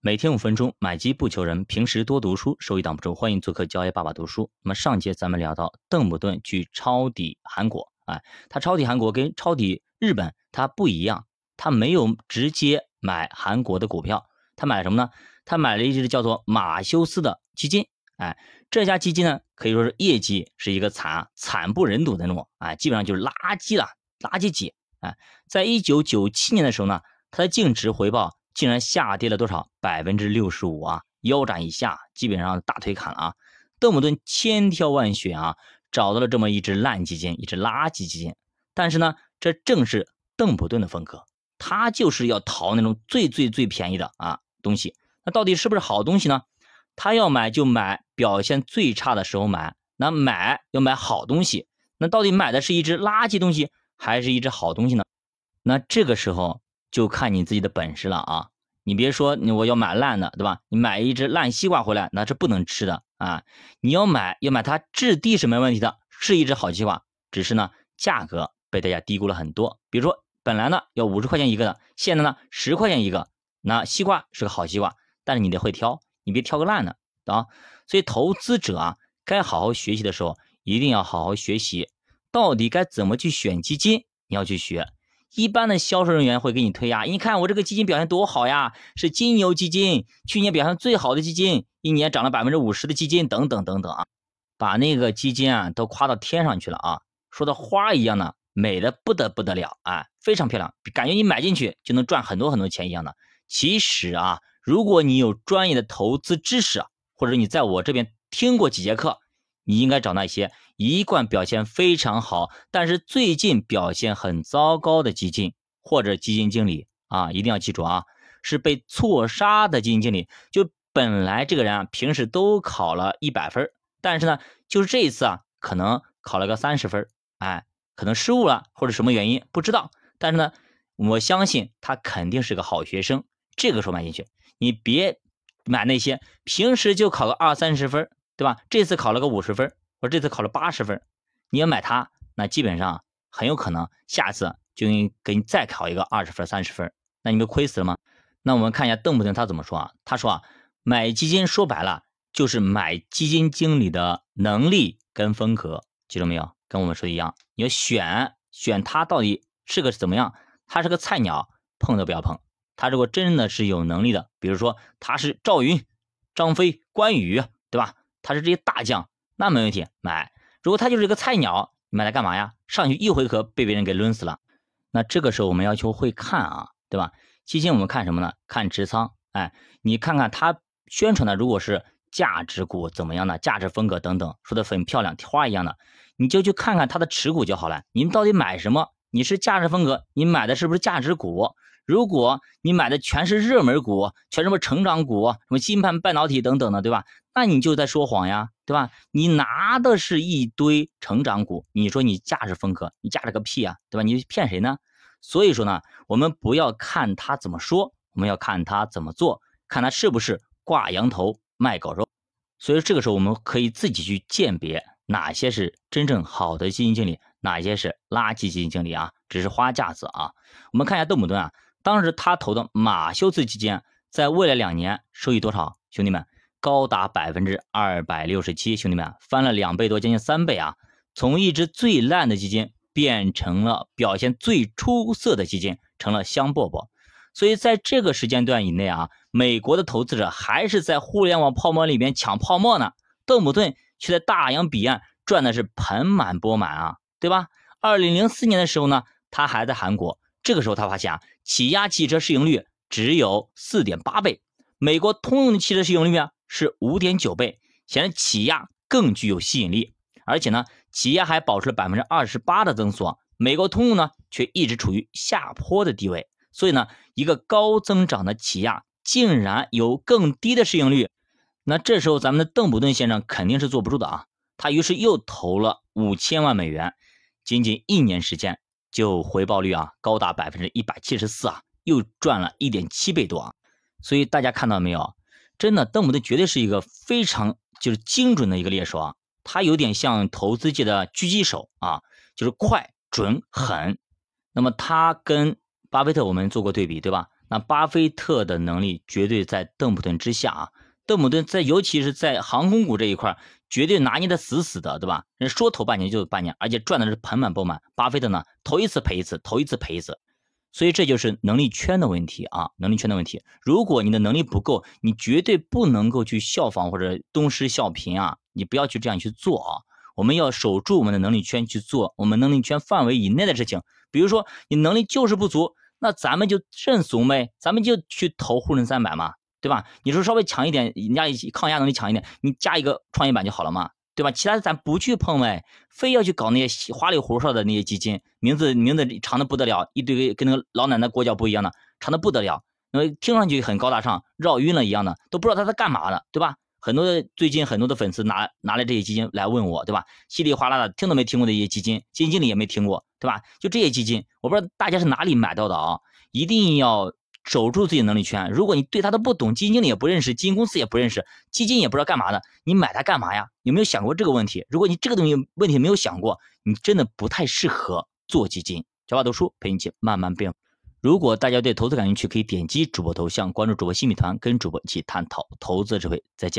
每天五分钟，买基不求人。平时多读书，收益挡不住。欢迎做客教爷爸爸读书。那么上节咱们聊到邓普顿去抄底韩国，哎，他抄底韩国跟抄底日本他不一样，他没有直接买韩国的股票，他买什么呢？他买了一只叫做马修斯的基金，哎，这家基金呢可以说是业绩是一个惨惨不忍睹的那种，哎，基本上就是垃圾了，垃圾级，哎，在一九九七年的时候呢，它的净值回报。竟然下跌了多少？百分之六十五啊！腰斩以下，基本上大腿砍了啊！邓普顿千挑万选啊，找到了这么一只烂基金，一只垃圾基金。但是呢，这正是邓普顿的风格，他就是要淘那种最最最便宜的啊东西。那到底是不是好东西呢？他要买就买表现最差的时候买，那买要买好东西。那到底买的是一只垃圾东西，还是一只好东西呢？那这个时候。就看你自己的本事了啊！你别说你我要买烂的，对吧？你买一只烂西瓜回来，那是不能吃的啊！你要买要买它质地是没问题的，是一只好西瓜，只是呢价格被大家低估了很多。比如说本来呢要五十块钱一个的，现在呢十块钱一个，那西瓜是个好西瓜，但是你得会挑，你别挑个烂的啊！所以投资者啊，该好好学习的时候，一定要好好学习，到底该怎么去选基金，你要去学。一般的销售人员会给你推呀，你看我这个基金表现多好呀，是金牛基金，去年表现最好的基金，一年涨了百分之五十的基金，等等等等啊，把那个基金啊都夸到天上去了啊，说的花一样的美的不得不得了啊，非常漂亮，感觉你买进去就能赚很多很多钱一样的。其实啊，如果你有专业的投资知识，或者你在我这边听过几节课。你应该找那些一贯表现非常好，但是最近表现很糟糕的基金或者基金经理啊，一定要记住啊，是被错杀的基金经理。就本来这个人啊，平时都考了一百分，但是呢，就是这一次啊，可能考了个三十分，哎，可能失误了或者什么原因不知道，但是呢，我相信他肯定是个好学生。这个时候买进去，你别买那些平时就考个二三十分。对吧？这次考了个五十分，我这次考了八十分，你要买它，那基本上很有可能下次就给你再考一个二十分、三十分，那你不亏死了吗？那我们看一下邓普顿他怎么说啊？他说啊，买基金说白了就是买基金经理的能力跟风格，记住没有？跟我们说的一样，你要选选他到底是个怎么样？他是个菜鸟，碰都不要碰。他如果真的是有能力的，比如说他是赵云、张飞、关羽，对吧？他是这些大将，那没问题买。如果他就是一个菜鸟，买来干嘛呀？上去一回合被别人给抡死了。那这个时候我们要求会看啊，对吧？基金我们看什么呢？看持仓。哎，你看看他宣传的，如果是价值股怎么样的，价值风格等等，说的很漂亮，花一样的，你就去看看他的持股就好了。你们到底买什么？你是价值风格，你买的是不是价值股？如果你买的全是热门股，全什么成长股，什么芯片、半导体等等的，对吧？那你就在说谎呀，对吧？你拿的是一堆成长股，你说你价值风格，你价值个屁啊，对吧？你骗谁呢？所以说呢，我们不要看他怎么说，我们要看他怎么做，看他是不是挂羊头卖狗肉。所以这个时候我们可以自己去鉴别哪些是真正好的基金经理，哪些是垃圾基金经理啊，只是花架子啊。我们看一下邓普顿啊。当时他投的马修斯基金，在未来两年收益多少？兄弟们，高达百分之二百六十七，兄弟们翻了两倍多，将近三倍啊！从一只最烂的基金变成了表现最出色的基金，成了香饽饽。所以在这个时间段以内啊，美国的投资者还是在互联网泡沫里面抢泡沫呢，邓普顿却在大洋彼岸赚的是盆满钵满啊，对吧？二零零四年的时候呢，他还在韩国。这个时候，他发现啊，起亚汽车市盈率只有四点八倍，美国通用的汽车市盈率啊是五点九倍，显然起亚更具有吸引力。而且呢，起亚还保持了百分之二十八的增速，美国通用呢却一直处于下坡的地位。所以呢，一个高增长的起亚竟然有更低的市盈率，那这时候咱们的邓普顿先生肯定是坐不住的啊，他于是又投了五千万美元，仅仅一年时间。就回报率啊，高达百分之一百七十四啊，又赚了一点七倍多啊！所以大家看到没有？真的，邓普顿绝对是一个非常就是精准的一个猎手啊！他有点像投资界的狙击手啊，就是快、准、狠。那么他跟巴菲特我们做过对比，对吧？那巴菲特的能力绝对在邓普顿之下啊。邓普顿在尤其是在航空股这一块，绝对拿捏的死死的，对吧？人说投半年就半年，而且赚的是盆满钵满。巴菲特呢，投一次赔一次，投一次赔一次。所以这就是能力圈的问题啊，能力圈的问题。如果你的能力不够，你绝对不能够去效仿或者东施效颦啊，你不要去这样去做啊。我们要守住我们的能力圈去做我们能力圈范围以内的事情。比如说你能力就是不足，那咱们就认怂呗，咱们就去投沪深三百嘛，对吧？你说稍微强一点，人家抗压能力强一点，你加一个创业板就好了嘛。对吧？其他的咱不去碰呗，非要去搞那些花里胡哨的那些基金，名字名字长的不得了，一堆跟那个老奶奶裹脚布一样的，长的不得了，那么听上去很高大上，绕晕了一样的，都不知道他在干嘛的，对吧？很多最近很多的粉丝拿拿来这些基金来问我，对吧？稀里哗啦的，听都没听过的一些基金，基金经理也没听过，对吧？就这些基金，我不知道大家是哪里买到的啊，一定要。守住自己能力圈。如果你对他都不懂，基金经理也不认识，基金公司也不认识，基金也不知道干嘛的，你买它干嘛呀？有没有想过这个问题？如果你这个东西问题没有想过，你真的不太适合做基金。小马读书陪你一起慢慢变。如果大家对投资感兴趣，可以点击主播头像，关注主播新米团，跟主播一起探讨投资智慧。再见。